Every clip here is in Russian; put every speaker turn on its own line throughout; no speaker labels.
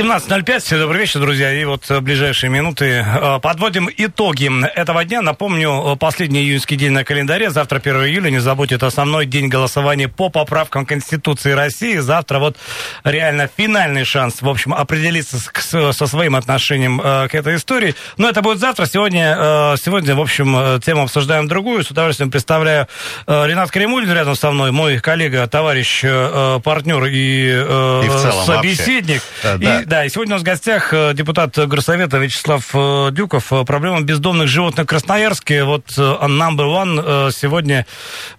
17.05. Добрый вечер, друзья. И вот э, ближайшие минуты э, подводим итоги этого дня. Напомню, э, последний июньский день на календаре. Завтра 1 июля. Не забудьте, это основной день голосования по поправкам Конституции России. Завтра вот реально финальный шанс, в общем, определиться с, со своим отношением к этой истории. Но это будет завтра. Сегодня, сегодня в общем, тему обсуждаем другую. С удовольствием представляю Ренат Кремулин рядом со мной, мой коллега, товарищ, партнер и, и собеседник. Вообще. И да, и сегодня у нас в гостях э, депутат Горсовета Вячеслав э, Дюков. Э, проблема бездомных животных в Красноярске. Вот number one сегодня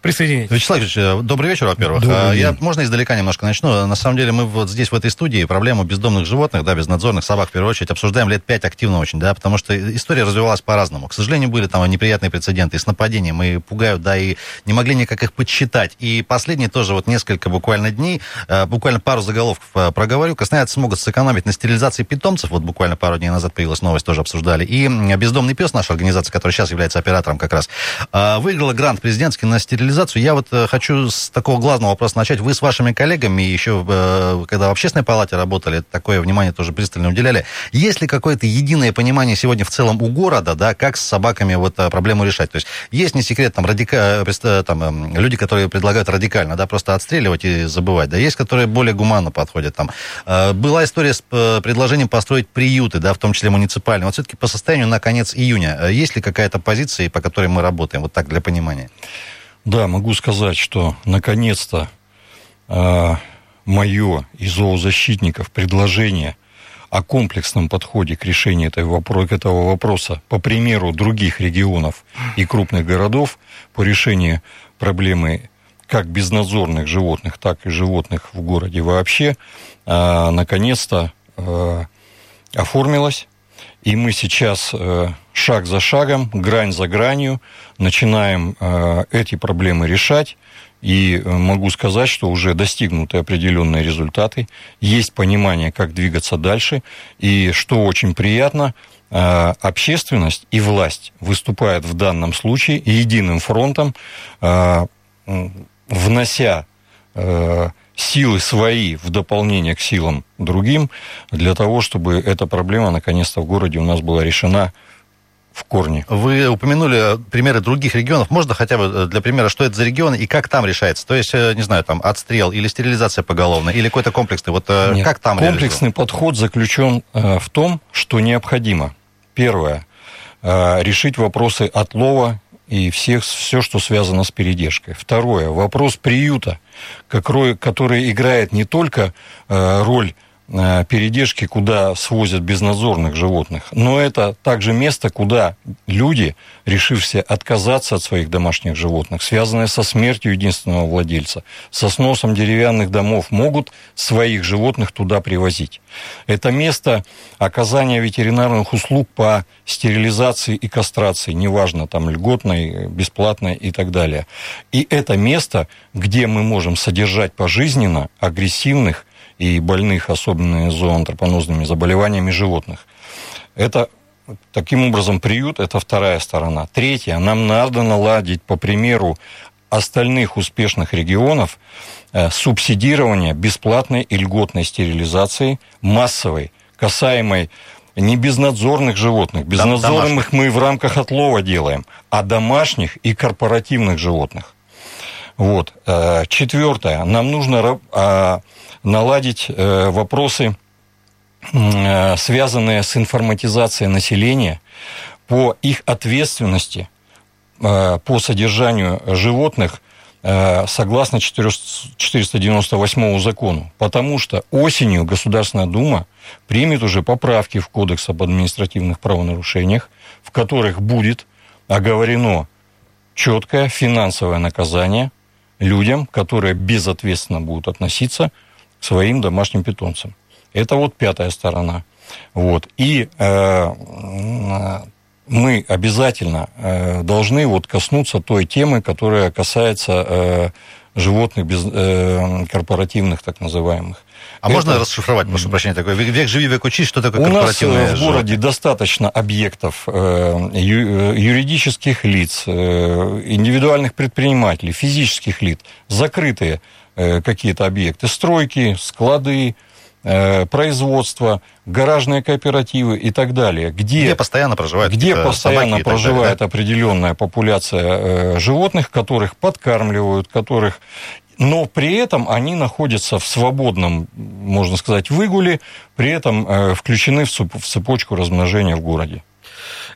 присоединитесь.
Вячеслав Ильич, добрый вечер, во-первых. Я, можно издалека немножко начну? На самом деле мы вот здесь, в этой студии, проблему бездомных животных, да, безнадзорных собак, в первую очередь, обсуждаем лет пять активно очень, да, потому что история развивалась по-разному. К сожалению, были там неприятные прецеденты и с нападением, и пугают, да, и не могли никак их подсчитать. И последние тоже вот несколько буквально дней, буквально пару заголовков проговорю, красноярцы смогут сэкономить сэкономить на стерилизации питомцев. Вот буквально пару дней назад появилась новость, тоже обсуждали. И «Бездомный пес», наша организация, которая сейчас является оператором как раз, а, выиграла грант президентский на стерилизацию. Я вот э, хочу с такого главного вопроса начать. Вы с вашими коллегами еще, э, когда в общественной палате работали, такое внимание тоже пристально уделяли. Есть ли какое-то единое понимание сегодня в целом у города, да, как с собаками вот э, проблему решать? То есть есть не секрет, там, радика... там, эм, люди, которые предлагают радикально, да, просто отстреливать и забывать, да, есть, которые более гуманно подходят, там. Была история с э, предложением построить приюты, да, в том числе муниципальные. Вот все-таки по состоянию на конец июня, э, есть ли какая-то позиция, по которой мы работаем? Вот так, для понимания.
Да, могу сказать, что наконец-то э, мое и зоозащитников предложение о комплексном подходе к решению этой, этого вопроса, по примеру других регионов и крупных городов, по решению проблемы как безнадзорных животных, так и животных в городе вообще, а, наконец-то а, оформилась. И мы сейчас э, шаг за шагом, грань за гранью начинаем э, эти проблемы решать. И э, могу сказать, что уже достигнуты определенные результаты, есть понимание, как двигаться дальше. И что очень приятно, общественность и власть выступают в данном случае единым фронтом, внося э, силы свои в дополнение к силам другим, для того, чтобы эта проблема наконец-то в городе у нас была решена в корне.
Вы упомянули примеры других регионов. Можно хотя бы э, для примера, что это за регионы и как там решается? То есть, э, не знаю, там отстрел или стерилизация поголовная, или какой-то комплексный? Вот э, Нет, как там
Комплексный подход заключен в том, что необходимо, первое, решить вопросы отлова и всех, все, что связано с передержкой. Второе, вопрос приюта, который, играет не только э, роль передержки, куда свозят безнадзорных животных. Но это также место, куда люди, решившие отказаться от своих домашних животных, связанные со смертью единственного владельца, со сносом деревянных домов, могут своих животных туда привозить. Это место оказания ветеринарных услуг по стерилизации и кастрации, неважно, там льготной, бесплатной и так далее. И это место, где мы можем содержать пожизненно агрессивных и больных, особенно зооантропонозными заболеваниями животных. Это Таким образом, приют – это вторая сторона. Третья, нам надо наладить, по примеру остальных успешных регионов, э, субсидирование бесплатной и льготной стерилизации массовой, касаемой не безнадзорных животных. Безнадзорных мы в рамках отлова делаем, а домашних и корпоративных животных. Вот. Э, четвертое. Нам нужно а, наладить э, вопросы, э, связанные с информатизацией населения по их ответственности по содержанию животных согласно 498 закону. Потому что осенью Государственная Дума примет уже поправки в Кодекс об административных правонарушениях, в которых будет оговорено четкое финансовое наказание людям, которые безответственно будут относиться своим домашним питомцам. Это вот пятая сторона. Вот. И э, мы обязательно э, должны вот коснуться той темы, которая касается э, животных без, э, корпоративных, так называемых.
А это... можно расшифровать, прошу прощения, такой век живи, век учись, что такое
У корпоративное нас в городе достаточно объектов э, э, юридических лиц, э, индивидуальных предпринимателей, физических лиц, закрытые какие-то объекты, стройки, склады, э, производства, гаражные кооперативы и так далее, где,
где постоянно проживают,
где постоянно проживает далее, да? определенная популяция животных, которых подкармливают, которых но при этом они находятся в свободном, можно сказать, выгуле, при этом включены в цепочку размножения в городе.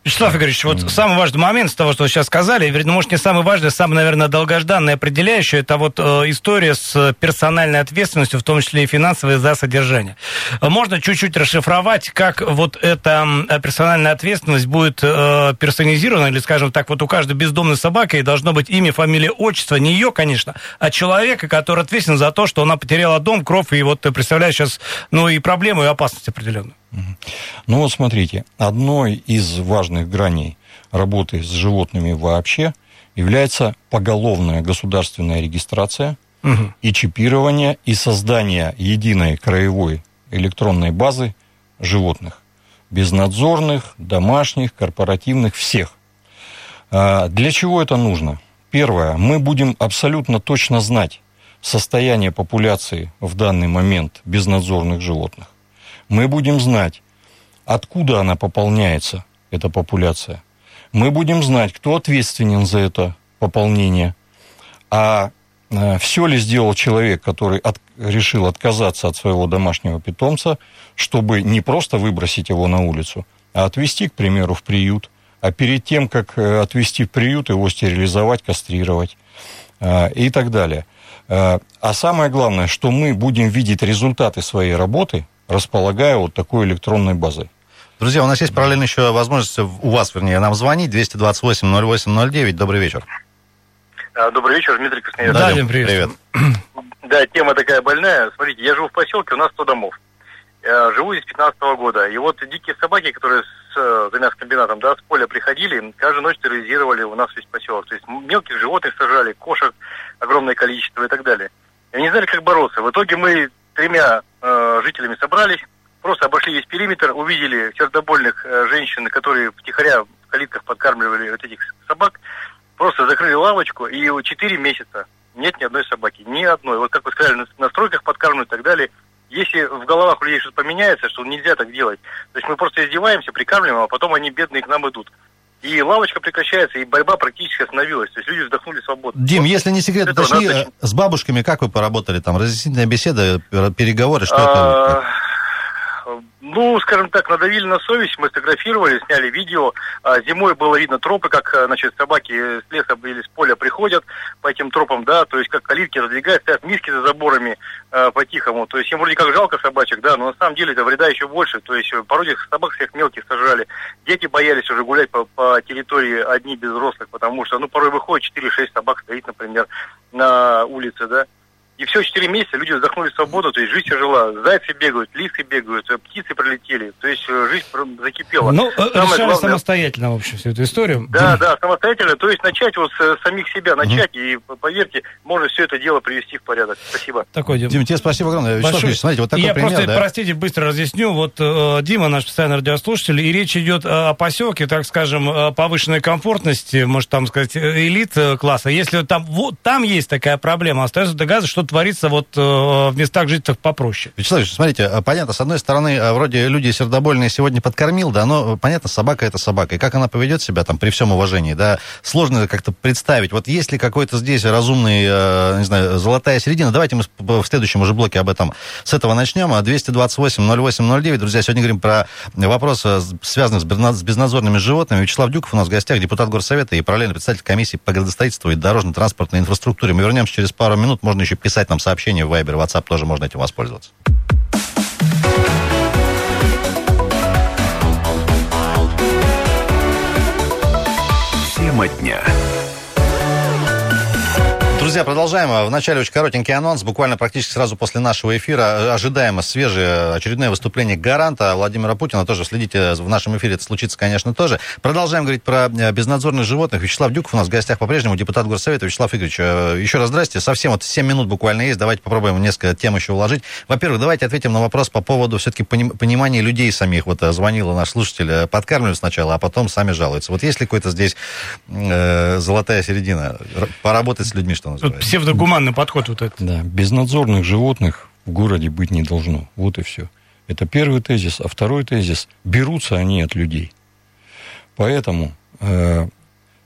Вячеслав Игоревич, вот mm-hmm. самый важный момент с того, что вы сейчас сказали, ну, может, не самый важный, самый, наверное, долгожданный определяющий, это вот э, история с персональной ответственностью, в том числе и финансовой, за содержание. Можно чуть-чуть расшифровать, как вот эта персональная ответственность будет э, персонизирована, или, скажем так, вот у каждой бездомной собаки должно быть имя, фамилия, отчество, не ее, конечно, а человека, который ответственен за то, что она потеряла дом, кровь, и вот представляет сейчас, ну, и проблему, и опасность определенную.
Ну вот смотрите, одной из важных граней работы с животными вообще является поголовная государственная регистрация угу. и чипирование и создание единой краевой электронной базы животных. Безнадзорных, домашних, корпоративных, всех. А, для чего это нужно? Первое, мы будем абсолютно точно знать состояние популяции в данный момент безнадзорных животных мы будем знать, откуда она пополняется, эта популяция. Мы будем знать, кто ответственен за это пополнение. А, а все ли сделал человек, который от, решил отказаться от своего домашнего питомца, чтобы не просто выбросить его на улицу, а отвезти, к примеру, в приют, а перед тем, как э, отвезти в приют, его стерилизовать, кастрировать а, и так далее. А, а самое главное, что мы будем видеть результаты своей работы – располагая вот такой электронной базой.
Друзья, у нас есть параллельно еще возможность у вас, вернее, нам звонить 228-08-09. Добрый вечер.
А, добрый вечер, Дмитрий Красноярский.
Да, Дим, привет.
привет. Да, тема такая больная. Смотрите, я живу в поселке, у нас 100 домов. Я живу здесь 15 -го года. И вот дикие собаки, которые с э, за мясокомбинатом, да, с поля приходили, каждую ночь терроризировали у нас весь поселок. То есть мелких животных сажали, кошек огромное количество и так далее. И не знали, как бороться. В итоге мы тремя э, жителями собрались, просто обошли весь периметр, увидели сердобольных э, женщин, которые втихаря в калитках подкармливали вот этих собак, просто закрыли лавочку, и 4 месяца нет ни одной собаки, ни одной. Вот как вы сказали, на, на стройках подкармливают и так далее. Если в головах у людей что-то поменяется, что нельзя так делать, то есть мы просто издеваемся, прикармливаем, а потом они бедные к нам идут. И лавочка прекращается, и борьба практически остановилась. То есть люди вздохнули свободно.
Дим, вот, если не секрет, уточни, надо... с бабушками как вы поработали? Там разъяснительная беседа, переговоры, что это?
Ну, скажем так, надавили на совесть, мы сфотографировали, сняли видео. А, зимой было видно тропы, как, э, значит, собаки с леса или с поля приходят по этим тропам, да, то есть как калитки раздвигают, стоят миски за заборами э, по-тихому. То есть им вроде как жалко собачек, да, но на самом деле это вреда еще больше. То есть порой этих собак всех мелких сажали. Дети боялись уже гулять по, по территории одни без взрослых, потому что, ну, порой выходит 4-6 собак стоит, например, на улице, да. И все, 4 месяца люди вздохнули свободу, то есть жизнь жила. Зайцы бегают, лисы бегают, э, птицы пролетели. То есть э, жизнь закипела.
Ну, э, Самое решали главное... самостоятельно, в общем, всю эту историю.
Да, да, самостоятельно. То есть начать вот с самих себя, начать, угу. и поверьте, можно все это дело привести в порядок. Спасибо.
Такой, Дим. Дима, тебе спасибо огромное. Большое. смотрите, вот такой
Я
пример,
просто,
да?
простите, быстро разъясню. Вот э, Дима, наш постоянный радиослушатель, и речь идет о поселке, так скажем, повышенной комфортности, может, там сказать, элит класса. Если там, вот, там есть такая проблема, остается догадываться, что творится вот Э, в местах жительных попроще.
Вячеслав смотрите, э, понятно, с одной стороны, э, вроде люди сердобольные сегодня подкормил, да, но понятно, собака это собака. И как она поведет себя там при всем уважении, да, сложно как-то представить. Вот есть ли какой-то здесь разумный, не знаю, золотая середина? Давайте мы в следующем уже блоке об этом с этого начнем. 228-08-09. Друзья, сегодня говорим про вопросы, связанные с безнадзорными животными. Вячеслав Дюков у нас в гостях, депутат Горсовета и параллельно представитель комиссии по градостроительству и дорожно-транспортной инфраструктуре. Мы вернемся через пару минут. Можно еще писать нам сообщение в Viber, WhatsApp тоже можно этим воспользоваться.
Тема дня.
Друзья, продолжаем. В начале очень коротенький анонс. Буквально практически сразу после нашего эфира ожидаемо свежее очередное выступление гаранта Владимира Путина. Тоже следите в нашем эфире, это случится, конечно, тоже. Продолжаем говорить про э, безнадзорных животных. Вячеслав Дюков у нас в гостях по-прежнему, депутат Горсовета. Вячеслав Игоревич, э, еще раз здрасте. Совсем вот 7 минут буквально есть. Давайте попробуем несколько тем еще уложить. Во-первых, давайте ответим на вопрос по поводу все-таки понимания людей самих. Вот э, звонила наш слушатель, подкармливают сначала, а потом сами жалуются. Вот есть ли какой-то здесь э, золотая середина? Поработать с людьми, что называется.
Тут псевдогуманный подход вот этот.
Да, безнадзорных животных в городе быть не должно. Вот и все. Это первый тезис. А второй тезис – берутся они от людей. Поэтому э,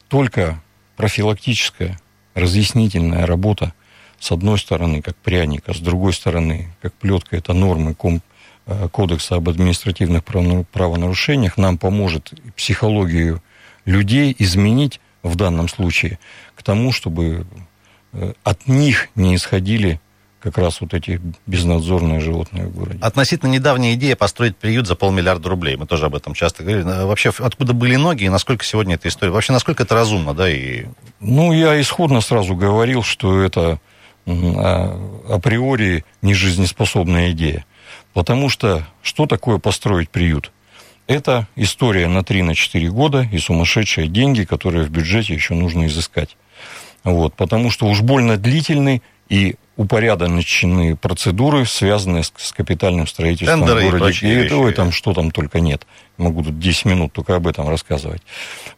только профилактическая, разъяснительная работа, с одной стороны, как пряник, а с другой стороны, как плетка, это нормы ком, э, Кодекса об административных правонарушениях, нам поможет психологию людей изменить в данном случае к тому, чтобы от них не исходили как раз вот эти безнадзорные животные в городе.
Относительно недавняя идея построить приют за полмиллиарда рублей. Мы тоже об этом часто говорили. А вообще, откуда были ноги и насколько сегодня эта история? Вообще, насколько это разумно, да? И...
Ну, я исходно сразу говорил, что это а, априори нежизнеспособная идея. Потому что что такое построить приют? Это история на 3-4 года и сумасшедшие деньги, которые в бюджете еще нужно изыскать. Вот, потому что уж больно длительный и упорядоченные процедуры, связанные с, с капитальным строительством
Тендеры
в городе.
И,
и там что там только нет. Могу тут 10 минут только об этом рассказывать.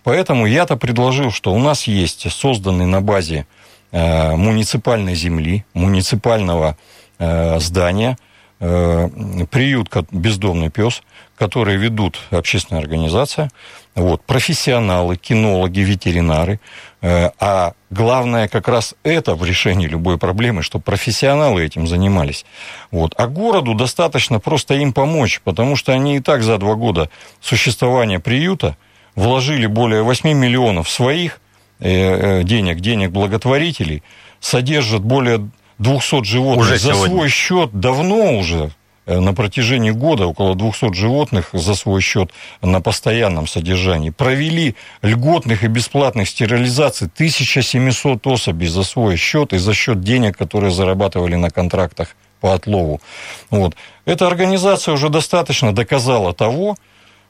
Поэтому я-то предложил, что у нас есть созданный на базе э, муниципальной земли, муниципального э, здания, э, приют «Бездомный пес», который ведут общественная организация, вот, профессионалы, кинологи, ветеринары. Э, а главное как раз это в решении любой проблемы, чтобы профессионалы этим занимались. Вот. А городу достаточно просто им помочь, потому что они и так за два года существования приюта вложили более 8 миллионов своих э, э, денег, денег благотворителей, содержат более 200 животных уже за сегодня. свой счет давно уже, на протяжении года около 200 животных за свой счет на постоянном содержании. Провели льготных и бесплатных стерилизаций 1700 особей за свой счет и за счет денег, которые зарабатывали на контрактах по отлову. Вот. Эта организация уже достаточно доказала того,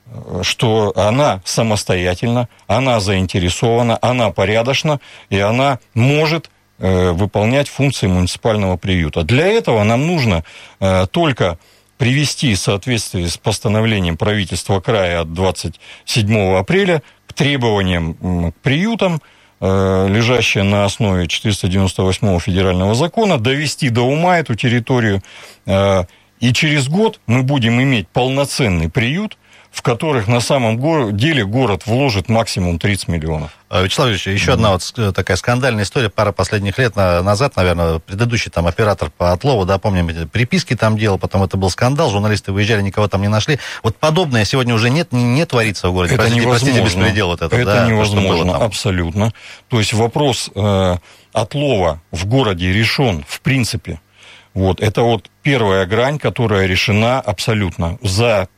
э, что она самостоятельна, она заинтересована, она порядочна, и она может Э, выполнять функции муниципального приюта. Для этого нам нужно э, только привести в соответствии с постановлением правительства края от 27 апреля к требованиям к приютам, э, лежащие на основе 498 федерального закона, довести до ума эту территорию. И через год мы будем иметь полноценный приют, в которых на самом деле город вложит максимум 30 миллионов.
А, Вячеслав Ильич, еще mm-hmm. одна вот такая скандальная история, пара последних лет назад, наверное, предыдущий там оператор по отлову, да, помним, переписки там делал, потом это был скандал, журналисты выезжали, никого там не нашли. Вот подобное сегодня уже нет, не, не творится в городе.
Это простите, невозможно. Простите, беспредел
вот
это. Это да, невозможно, то, абсолютно. То есть вопрос э, отлова в городе решен, в принципе. Вот, это вот первая грань, которая решена абсолютно. За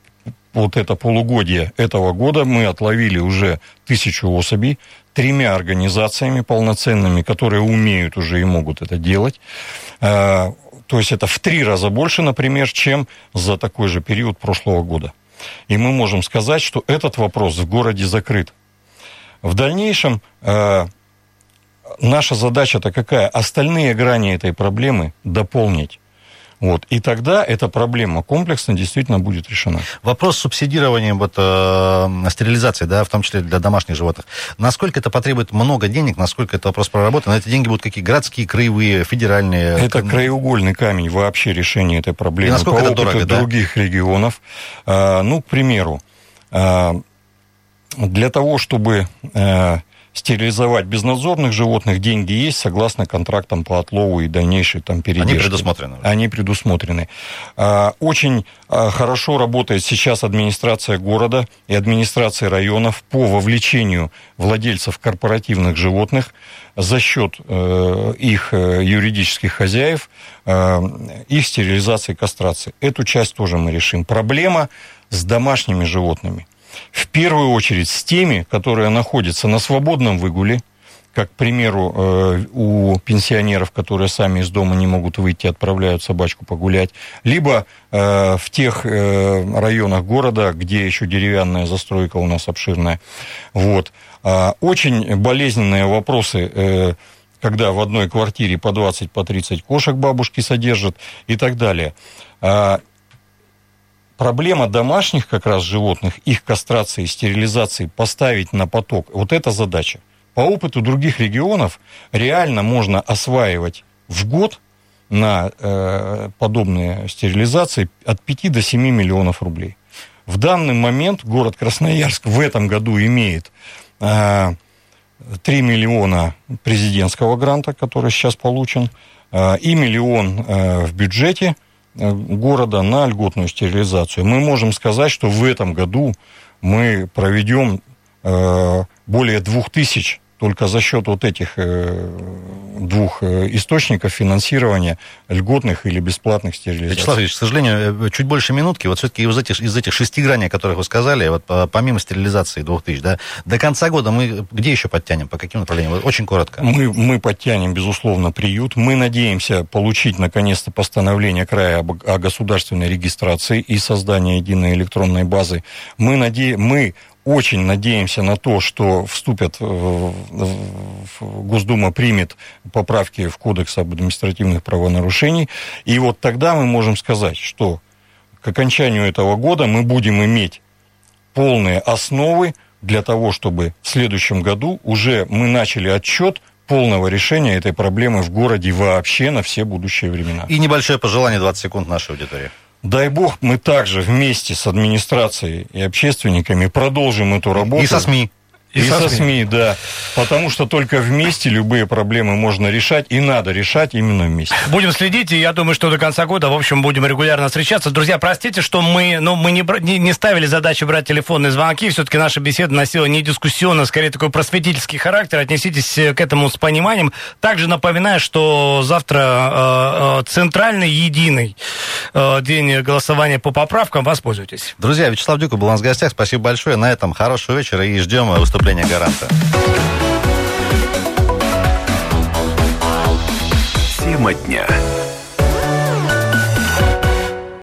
вот это полугодие этого года мы отловили уже тысячу особей тремя организациями полноценными, которые умеют уже и могут это делать. А, то есть это в три раза больше, например, чем за такой же период прошлого года. И мы можем сказать, что этот вопрос в городе закрыт. В дальнейшем а, наша задача-то какая? Остальные грани этой проблемы дополнить. Вот. И тогда эта проблема комплексно действительно будет решена.
Вопрос субсидирования вот, э, стерилизации, да, в том числе для домашних животных. Насколько это потребует много денег, насколько это вопрос проработан? Эти деньги будут какие? Городские, краевые, федеральные?
Это краеугольный камень вообще решения этой проблемы. И насколько По это дорого, да? других регионов. А, ну, к примеру, а, для того, чтобы а, стерилизовать безнадзорных животных, деньги есть, согласно контрактам по отлову и дальнейшей там передержке.
Они предусмотрены.
Они предусмотрены. А, очень а, хорошо работает сейчас администрация города и администрация районов по вовлечению владельцев корпоративных животных за счет э, их э, юридических хозяев, э, их стерилизации и кастрации. Эту часть тоже мы решим. Проблема с домашними животными в первую очередь с теми, которые находятся на свободном выгуле, как, к примеру, э, у пенсионеров, которые сами из дома не могут выйти, отправляют собачку погулять, либо э, в тех э, районах города, где еще деревянная застройка у нас обширная. Вот. А, очень болезненные вопросы, когда в одной квартире по 20, по 30 кошек бабушки содержат и так далее. Проблема домашних как раз животных, их кастрации, стерилизации поставить на поток, вот эта задача. По опыту других регионов реально можно осваивать в год на э, подобные стерилизации от 5 до 7 миллионов рублей. В данный момент город Красноярск в этом году имеет э, 3 миллиона президентского гранта, который сейчас получен, э, и миллион э, в бюджете города на льготную стерилизацию. Мы можем сказать, что в этом году мы проведем э, более двух тысяч только за счет вот этих э, двух э, источников финансирования льготных или бесплатных стерилизаций.
Вячеслав Ильич, к сожалению, э, чуть больше минутки. Вот все-таки из этих, из этих шести граней, о которых вы сказали, вот помимо стерилизации двух тысяч, да, до конца года мы где еще подтянем, по каким направлениям? Очень коротко.
Мы, мы подтянем, безусловно, приют. Мы надеемся получить, наконец-то, постановление края об, о государственной регистрации и создании единой электронной базы. Мы, наде... мы очень надеемся на то, что вступят, Госдума примет поправки в Кодекс об административных правонарушений. И вот тогда мы можем сказать, что к окончанию этого года мы будем иметь полные основы для того, чтобы в следующем году уже мы начали отчет полного решения этой проблемы в городе вообще на все будущие времена.
И небольшое пожелание 20 секунд нашей аудитории.
Дай бог, мы также вместе с администрацией и общественниками продолжим эту работу.
И со СМИ.
И, и со, СМИ. СМИ, да. Потому что только вместе любые проблемы можно решать, и надо решать именно вместе.
Будем следить, и я думаю, что до конца года, в общем, будем регулярно встречаться. Друзья, простите, что мы, ну, мы не, не, не ставили задачу брать телефонные звонки. Все-таки наша беседа носила не дискуссионно, скорее такой просветительский характер. Отнеситесь к этому с пониманием. Также напоминаю, что завтра э, э, центральный, единый э, день голосования по поправкам. Воспользуйтесь.
Друзья, Вячеслав Дюков был у нас в гостях. Спасибо большое. На этом хорошего вечера и ждем выступления выступление гаранта.
Тема дня.